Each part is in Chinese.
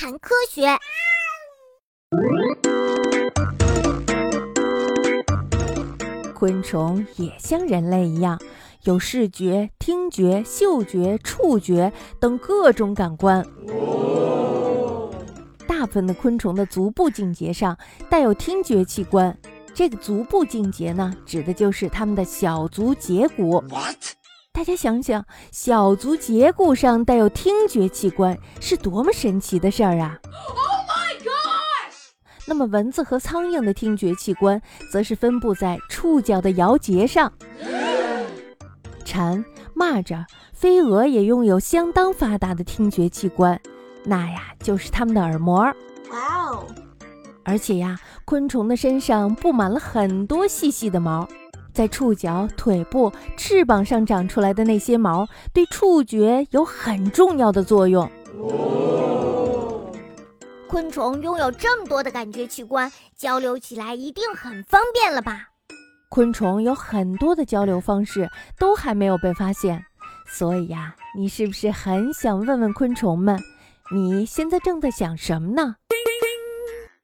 谈科学。昆虫也像人类一样，有视觉、听觉、嗅觉、触觉等各种感官。大部分的昆虫的足部颈节上带有听觉器官，这个足部颈节呢，指的就是它们的小足节骨。大家想想，小足节骨上带有听觉器官，是多么神奇的事儿啊！那么蚊子和苍蝇的听觉器官，则是分布在触角的摇节上。蝉、蚂蚱、飞蛾也拥有相当发达的听觉器官，那呀就是它们的耳膜。哇哦！而且呀，昆虫的身上布满了很多细细的毛，在触角、腿部、翅膀上长出来的那些毛，对触觉有很重要的作用。昆虫拥有这么多的感觉器官，交流起来一定很方便了吧？昆虫有很多的交流方式，都还没有被发现。所以呀，你是不是很想问问昆虫们，你现在正在想什么呢？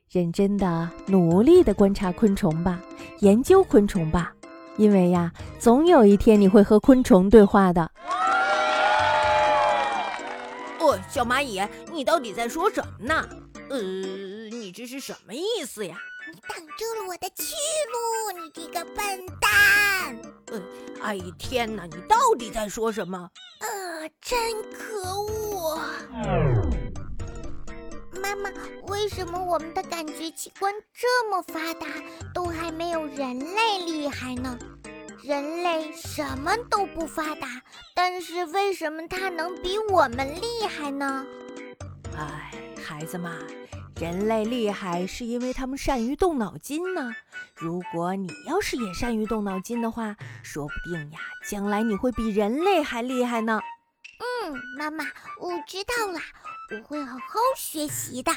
认真的、努力的观察昆虫吧，研究昆虫吧，因为呀，总有一天你会和昆虫对话的。哦，小蚂蚁，你到底在说什么呢？呃，你这是什么意思呀？你挡住了我的去路，你这个笨蛋！呃，哎天哪，你到底在说什么？呃，真可恶！妈妈，为什么我们的感觉器官这么发达，都还没有人类厉害呢？人类什么都不发达，但是为什么它能比我们厉害呢？哎，孩子们，人类厉害是因为他们善于动脑筋呢。如果你要是也善于动脑筋的话，说不定呀，将来你会比人类还厉害呢。嗯，妈妈，我知道了，我会好好学习的。